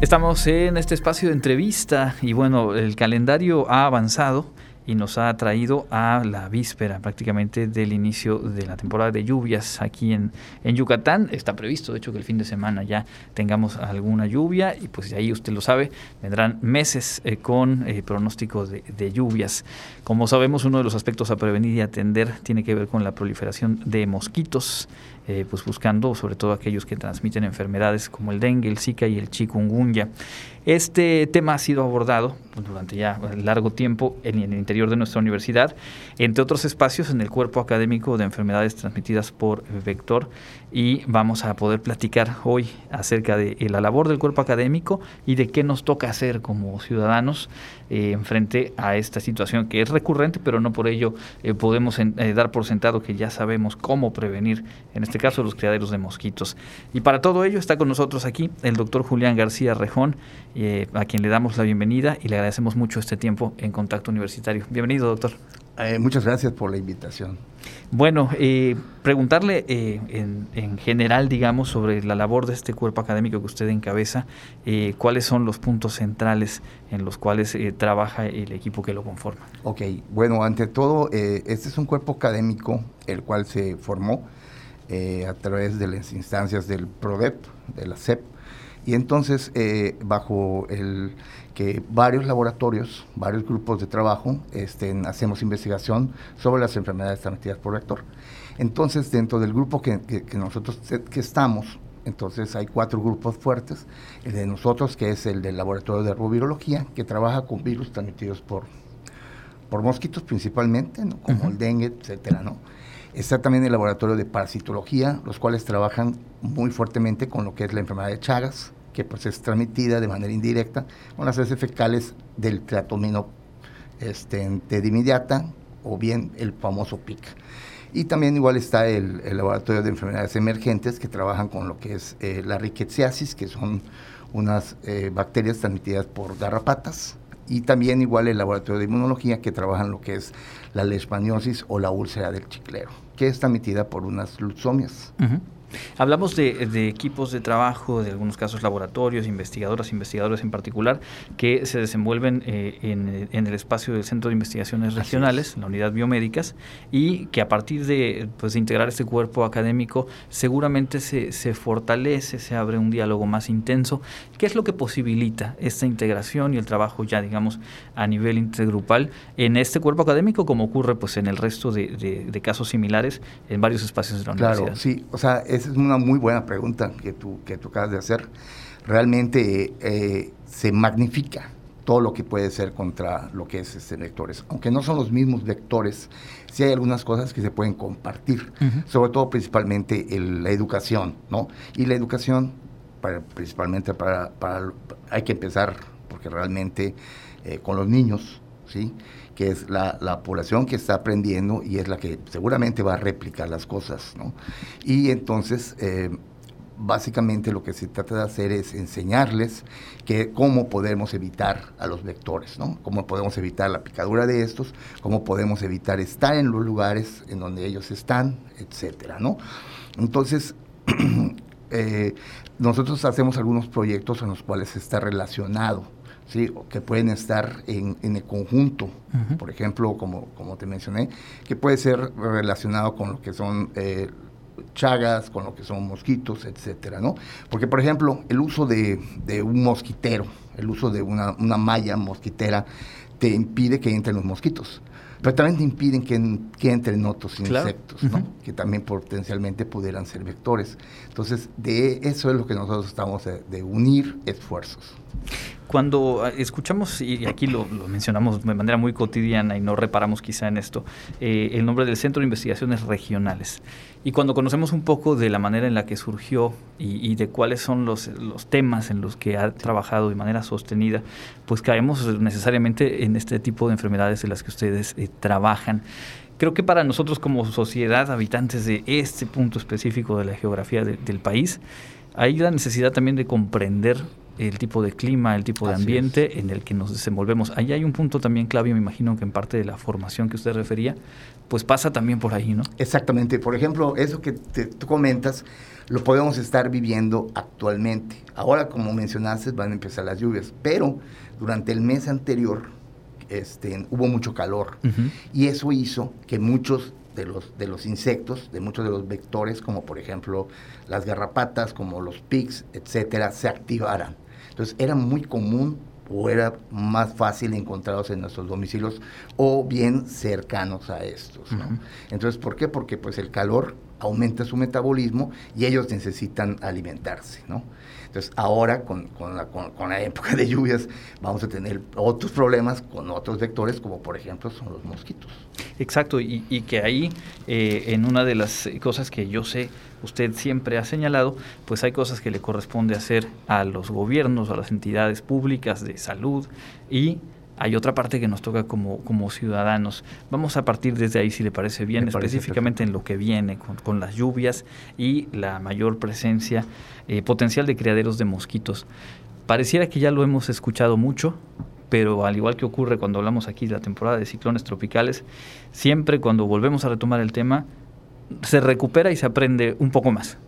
Estamos en este espacio de entrevista y bueno, el calendario ha avanzado y nos ha traído a la víspera prácticamente del inicio de la temporada de lluvias aquí en, en Yucatán. Está previsto, de hecho, que el fin de semana ya tengamos alguna lluvia y pues de ahí usted lo sabe, vendrán meses eh, con eh, pronóstico de, de, lluvias. Como sabemos, uno de los aspectos a prevenir y atender tiene que ver con la proliferación de mosquitos eh, pues buscando sobre todo aquellos que transmiten enfermedades como el dengue, el zika y el chikungunya. Este tema ha sido abordado pues, durante ya largo tiempo en, el interior de nuestra universidad, entre otros espacios en el cuerpo académico de enfermedades transmitidas por vector y vamos a poder platicar hoy acerca de la labor del cuerpo académico y de qué nos toca hacer como ciudadanos eh, en frente a esta situación que es recurrente, pero no por ello eh, podemos eh, dar por sentado que ya sabemos cómo prevenir, en este caso, los criaderos de mosquitos. Y para todo ello está con nosotros aquí el doctor Julián García Rejón, a quien le damos la bienvenida y le agradecemos mucho este tiempo en Contacto Universitario. Bienvenido, doctor. Muchas gracias por la invitación. Bueno, eh, preguntarle eh, en, general, digamos, sobre la labor de este cuerpo académico que usted encabeza, eh, cuáles son los puntos centrales en los cuales trabaja el equipo que lo conforma. Ok, bueno, ante todo, este es un cuerpo académico el cual se formó a través de las instancias del PRODEP, de la CEP, y entonces bajo el que varios laboratorios, varios grupos de trabajo, este, hacemos investigación sobre las enfermedades transmitidas por vector. Entonces, dentro del grupo que, nosotros que estamos, entonces hay cuatro grupos fuertes. El de nosotros, que es el del laboratorio de herbovirología, que trabaja con virus transmitidos por, por mosquitos principalmente, como el dengue, etcétera, ¿no? Está también el laboratorio de parasitología, los cuales trabajan muy fuertemente con lo que es la enfermedad de Chagas, que pues es transmitida de manera indirecta con las heces fecales del tratomino este, inmediata o bien el famoso PIC. Y también igual está el, laboratorio de enfermedades emergentes que trabajan con lo que es eh, la rickettsiasis, que son unas eh, bacterias transmitidas por garrapatas. Y también igual el laboratorio de inmunología que trabajan lo que es la leishmaniosis o la úlcera del chiclero, que es transmitida por unas luxomias. Hablamos de, equipos de trabajo, de algunos casos laboratorios, investigadoras, investigadores en particular, que se desenvuelven eh, en, el espacio del Centro de Investigaciones Regionales, la unidad biomédicas, y que a partir de, pues, integrar este cuerpo académico seguramente se, se fortalece, se abre un diálogo más intenso. ¿Qué es lo que posibilita esta integración y el trabajo ya, digamos, a nivel intergrupal en este cuerpo académico, como ocurre pues, en el resto de, casos similares en varios espacios de la universidad? Claro, sí, o sea, esa es una muy buena pregunta que tú, que tú acabas de hacer. Realmente eh, se magnifica todo lo que puede ser contra lo que es este vectores. Aunque no son los mismos vectores, sí hay algunas cosas que se pueden compartir, sobre todo principalmente la educación, ¿no? Y la educación, principalmente para, hay que empezar, porque realmente eh, con los niños, ¿sí? que es la, población que está aprendiendo y es la que seguramente va a replicar las cosas, ¿no? Y entonces, eh, básicamente lo que se trata de hacer es enseñarles que cómo podemos evitar a los vectores, ¿no? Cómo podemos evitar la picadura de estos, cómo podemos evitar estar en los lugares en donde ellos están, etcétera, ¿no? Entonces, eh, nosotros hacemos algunos proyectos en los cuales está relacionado ¿sí? que pueden estar en, el conjunto, por ejemplo, como, como te mencioné, que puede ser relacionado con lo que son eh, chagas, con lo que son mosquitos, etcétera, ¿no? Porque, por ejemplo, el uso de, un mosquitero, el uso de una, una, malla mosquitera, te impide que entren los mosquitos. Pero también te impiden que, que entren otros insectos, ¿no? que también potencialmente pudieran ser vectores. Entonces, de eso es lo que nosotros estamos de unir esfuerzos. Cuando ah, escuchamos, y aquí lo, mencionamos de manera muy cotidiana y no reparamos quizá en esto, eh, el nombre del Centro de Investigaciones Regionales, y cuando conocemos un poco de la manera en la que surgió y, de cuáles son los, temas en los que ha trabajado de manera sostenida, pues caemos necesariamente en este tipo de enfermedades en las que ustedes eh, trabajan. Creo que para nosotros como sociedad, habitantes de este punto específico de la geografía del país, hay la necesidad también de comprender el tipo de clima, el tipo de ambiente en el que nos desenvolvemos. Ahí hay un punto también clave, me imagino que en parte de la formación que usted refería, pues pasa también por ahí, ¿no? Exactamente. Por ejemplo, eso que tú comentas, lo podemos estar viviendo actualmente. Ahora, como mencionaste, van a empezar las lluvias, pero durante el mes anterior este, hubo mucho calor y eso hizo que muchos de los, de los insectos, de muchos de los vectores, como por ejemplo las garrapatas, como los pigs, etcétera, se activaran. Entonces era muy común o era más fácil encontrarlos en nuestros domicilios o bien cercanos a estos. Entonces, ¿por qué? Porque pues el calor aumenta su metabolismo y ellos necesitan alimentarse, ¿no? Entonces, ahora con, la, época de lluvias vamos a tener otros problemas con otros vectores, como por ejemplo son los mosquitos. Exacto, y, que ahí, eh, en una de las cosas que yo sé, usted siempre ha señalado, pues hay cosas que le corresponde hacer a los gobiernos, a las entidades públicas de salud y hay otra parte que nos toca como, como ciudadanos. Vamos a partir desde ahí, si le parece bien, específicamente en lo que viene con, las lluvias y la mayor presencia eh, potencial de criaderos de mosquitos. Pareciera que ya lo hemos escuchado mucho, pero al igual que ocurre cuando hablamos aquí de la temporada de ciclones tropicales, siempre cuando volvemos a retomar el tema, se recupera y se aprende un poco más.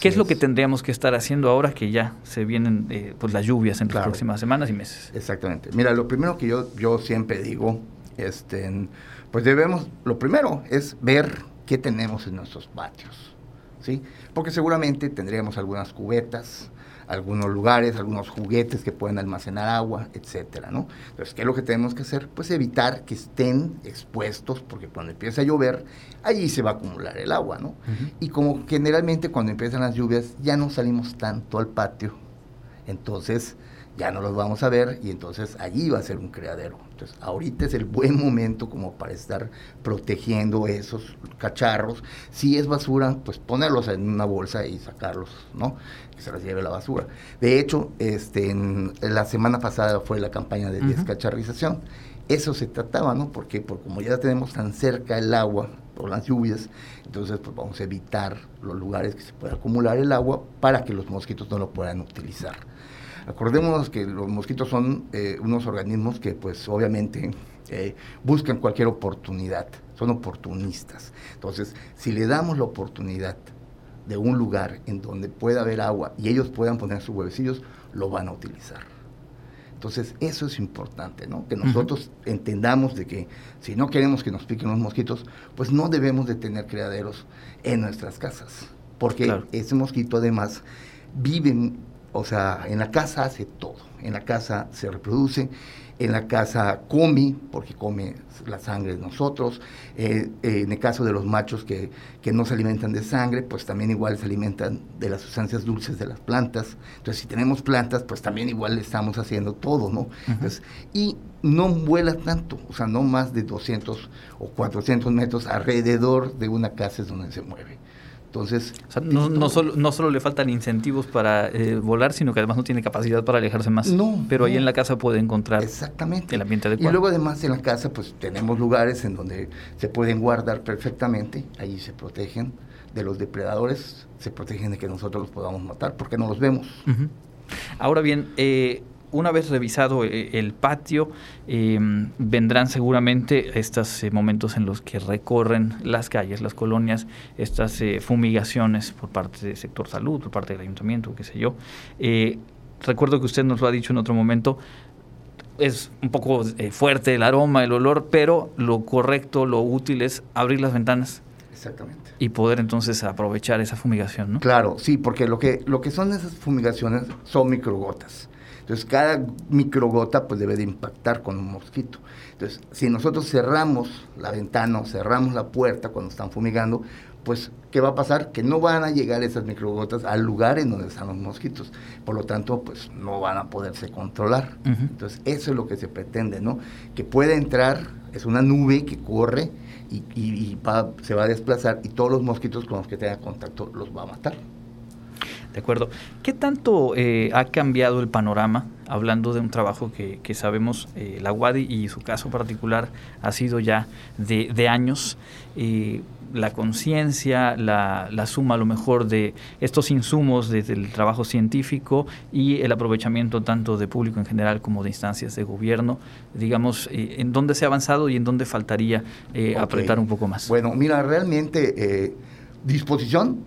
¿Qué es, lo que tendríamos que estar haciendo ahora que ya se vienen eh, pues las lluvias en las próximas semanas y meses? Exactamente. Mira, lo primero que yo, yo siempre digo, este, pues debemos, lo primero es ver qué tenemos en nuestros patios, ¿sí? Porque seguramente tendríamos algunas cubetas, algunos lugares, algunos juguetes que pueden almacenar agua, etcétera, ¿no? Entonces, ¿qué es lo que tenemos que hacer? Pues evitar que estén expuestos, porque cuando empieza a llover, allí se va a acumular el agua, ¿no? Y como generalmente cuando empiezan las lluvias ya no salimos tanto al patio, entonces ya no los vamos a ver y entonces allí va a ser un criadero. Entonces, ahorita es el buen momento como para estar protegiendo esos cacharros. Si es basura, pues ponerlos en una bolsa y sacarlos, ¿no? Que se los lleve la basura. De hecho, este, en, la semana pasada fue la campaña de descacharrización. Eso se trataba, ¿no? Porque, porque como ya tenemos tan cerca el agua por las lluvias, entonces pues vamos a evitar los lugares que se pueda acumular el agua para que los mosquitos no lo puedan utilizar. Acordémonos que los mosquitos son eh, unos organismos que pues obviamente eh, buscan cualquier oportunidad, son oportunistas. Entonces, si le damos la oportunidad de un lugar en donde pueda haber agua y ellos puedan poner sus huevecillos, lo van a utilizar. Entonces, eso es importante, ¿no? Que nosotros entendamos de que si no queremos que nos piquen los mosquitos, pues no debemos de tener criaderos en nuestras casas, porque ese mosquito además vive o sea, en la casa hace todo. En la casa se reproduce, en la casa come, porque come la sangre de nosotros. Eh, eh, en el caso de los machos que, no se alimentan de sangre, pues también igual se alimentan de las sustancias dulces de las plantas. Entonces, si tenemos plantas, pues también igual le estamos haciendo todo, ¿no? y no vuela tanto, o sea, no más de 200 o 400 metros alrededor de una casa es donde se mueve. Entonces, no, no, solo, no solo le faltan incentivos para eh, volar, sino que además no tiene capacidad para alejarse más. No. Pero ahí en la casa puede encontrar exactamente. el ambiente adecuado. Y luego además en la casa pues tenemos lugares en donde se pueden guardar perfectamente, allí se protegen de los depredadores, se protegen de que nosotros los podamos matar porque no los vemos. Ahora bien, eh, una vez revisado eh, el patio, em, vendrán seguramente estos eh, momentos en los que recorren las calles, las colonias, estas eh, fumigaciones por parte del sector salud, por parte del ayuntamiento, qué sé yo. recuerdo que usted nos lo ha dicho en otro momento, es un poco fuerte el aroma, el olor, pero lo correcto, lo útil es abrir las ventanas. Exactamente. Y poder entonces aprovechar esa fumigación, ¿no? Claro, sí, porque lo que, lo que son esas fumigaciones son microgotas. Entonces, cada microgota pues debe de impactar con un mosquito. Entonces, si nosotros cerramos la ventana o cerramos la puerta cuando están fumigando, pues, ¿qué va a pasar? Que no van a llegar esas microgotas al lugar en donde están los mosquitos. Por lo tanto, pues, no van a poderse controlar. Entonces, eso es lo que se pretende, ¿no? Que pueda entrar, es una nube que corre y, se va a desplazar y todos los mosquitos con los que tenga contacto los va a matar. De acuerdo. ¿Qué tanto eh, ha cambiado el panorama, hablando de un trabajo que, sabemos, eh, la UADI y su caso particular ha sido ya de, años? Eh, la conciencia, la, suma a lo mejor de estos insumos desde el trabajo científico y el aprovechamiento tanto de público en general como de instancias de gobierno, digamos, en dónde se ha avanzado y en dónde faltaría apretar un poco más. Bueno, mira, realmente disposición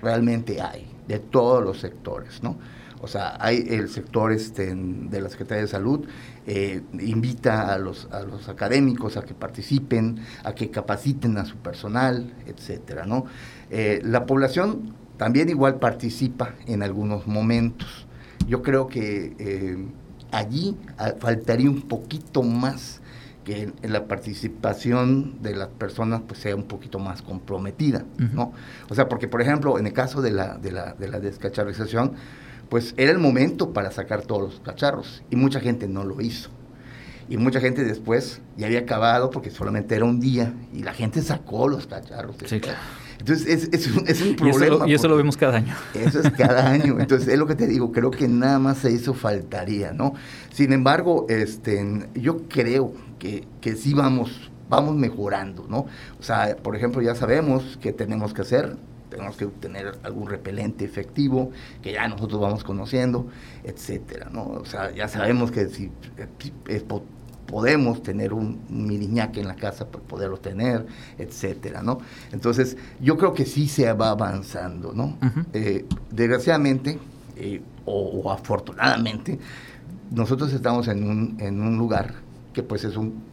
realmente hay de todos los sectores, ¿no? O sea, hay el sector este, de la Secretaría de Salud, eh, invita a los, a los académicos a que participen, a que capaciten a su personal, etcétera, ¿no? Eh, la población también igual participa en algunos momentos. Yo creo que eh, allí ah, faltaría un poquito más que la participación de las personas pues sea un poquito más comprometida, ¿no? O sea, porque por ejemplo, en el caso de la, de la, de la descacharrización, pues era el momento para sacar todos los cacharros y mucha gente no lo hizo. Y mucha gente después ya había acabado porque solamente era un día y la gente sacó los cacharros. Sí, claro. Entonces es, un, problema. Y eso, lo, vemos cada año. Eso es cada año. Entonces es lo que te digo, creo que nada más eso faltaría, ¿no? Sin embargo, este, yo creo que, que sí vamos, vamos mejorando, ¿no? O sea, por ejemplo, ya sabemos que tenemos que hacer tenemos que tener algún repelente efectivo que ya nosotros vamos conociendo, etcétera, ¿no? O sea, ya sabemos que si, podemos tener un, miriñaque en la casa, pues poderlo tener, etcétera, ¿no? Entonces, yo creo que sí se va avanzando, ¿no? Eh, desgraciadamente, eh, o, afortunadamente, nosotros estamos en un, en un lugar que pues es un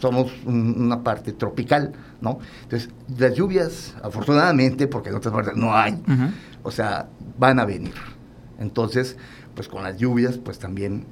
somos una parte tropical, ¿no? Entonces, las lluvias, afortunadamente, porque en otras partes no hay, o sea, van a venir. Entonces, pues con las lluvias, pues también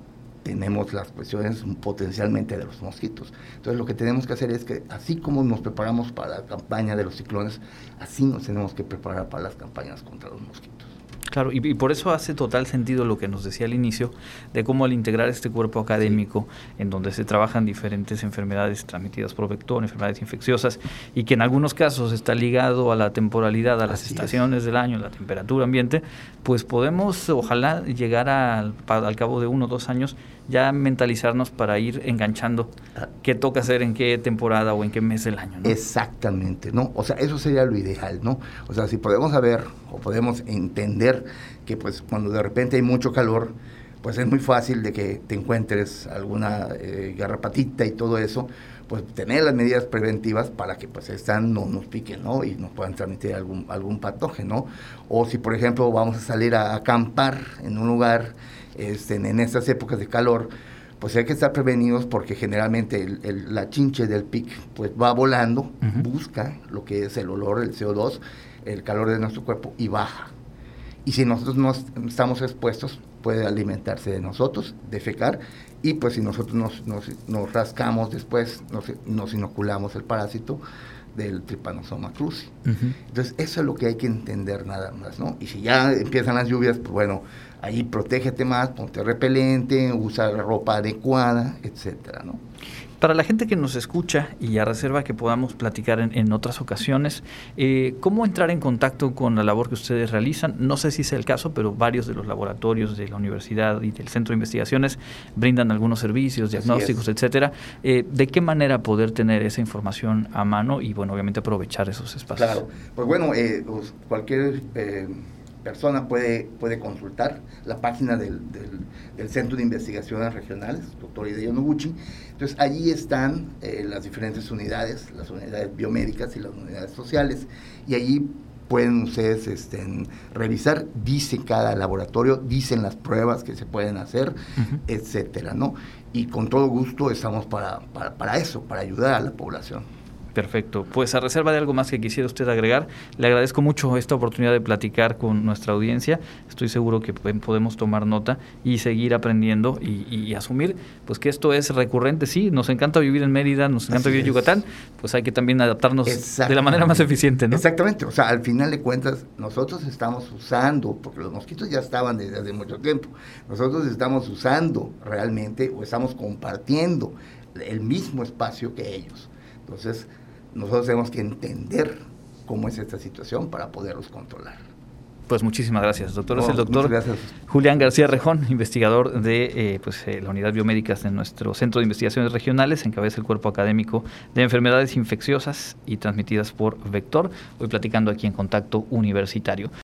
tenemos las cuestiones potencialmente de los mosquitos. Entonces, lo que tenemos que hacer es que, así como nos preparamos para la campaña de los ciclones, así nos tenemos que preparar para las campañas contra los mosquitos. Claro, y, por eso hace total sentido lo que nos decía al inicio, de cómo al integrar este cuerpo académico, en donde se trabajan diferentes enfermedades transmitidas por vector, enfermedades infecciosas, y que en algunos casos está ligado a la temporalidad, a las estaciones del año, la temperatura ambiente, pues podemos ojalá llegar al, al cabo de uno o dos años ya mentalizarnos para ir enganchando ah. qué toca hacer en qué temporada o en qué mes del año. Exactamente, ¿no? O sea, eso sería lo ideal, ¿no? O sea, si podemos saber o podemos entender que pues cuando de repente hay mucho calor, pues es muy fácil de que te encuentres alguna eh, garrapatita y todo eso, pues tener las medidas preventivas para que pues están no nos piquen, ¿no? Y nos puedan transmitir algún, algún patógeno. O si, por ejemplo, vamos a salir a acampar en un lugar este, en estas épocas de calor, pues hay que estar prevenidos porque generalmente el, la chinche del pic pues va volando, busca lo que es el olor, el CO2, el calor de nuestro cuerpo y baja. Y si nosotros no estamos expuestos, puede alimentarse de nosotros, defecar, y pues si nosotros nos, nos, rascamos después, nos, nos, inoculamos el parásito del Trypanosoma cruzi. Entonces, eso es lo que hay que entender nada más, ¿no? Y si ya empiezan las lluvias, pues bueno, ahí protégete más, ponte repelente, usa ropa adecuada, etcétera, ¿no? Para la gente que nos escucha y a reserva que podamos platicar en, otras ocasiones, eh, ¿cómo entrar en contacto con la labor que ustedes realizan? No sé si es el caso, pero varios de los laboratorios de la universidad y del centro de investigaciones brindan algunos servicios, diagnósticos, etcétera. Eh, ¿De qué manera poder tener esa información a mano y, bueno, obviamente aprovechar esos espacios? Claro, pues bueno, eh, pues cualquier persona puede, puede consultar la página del, del, Centro de Investigaciones Regionales, doctor Hideo Noguchi. Entonces, allí están eh, las diferentes unidades, las unidades biomédicas y las unidades sociales, y allí pueden ustedes este, revisar, dice cada laboratorio, dicen las pruebas que se pueden hacer, etcétera, ¿no? Y con todo gusto estamos para, para, para eso, para ayudar a la población. Perfecto. Pues a reserva de algo más que quisiera usted agregar, le agradezco mucho esta oportunidad de platicar con nuestra audiencia. Estoy seguro que podemos tomar nota y seguir aprendiendo y, asumir pues que esto es recurrente. Sí, nos encanta vivir en Mérida, nos encanta vivir en Yucatán, pues hay que también adaptarnos de la manera más eficiente, ¿no? Exactamente. O sea, al final de cuentas, nosotros estamos usando, porque los mosquitos ya estaban desde hace mucho tiempo, nosotros estamos usando realmente o estamos compartiendo el mismo espacio que ellos. Entonces, nosotros tenemos que entender cómo es esta situación para poderlos controlar. Pues muchísimas gracias, doctor. es el doctor Julián García Rejón, investigador de eh, pues, eh, la unidad biomédicas de nuestro Centro de Investigaciones Regionales, encabeza el cuerpo académico de enfermedades infecciosas y transmitidas por vector. Hoy platicando aquí en Contacto Universitario.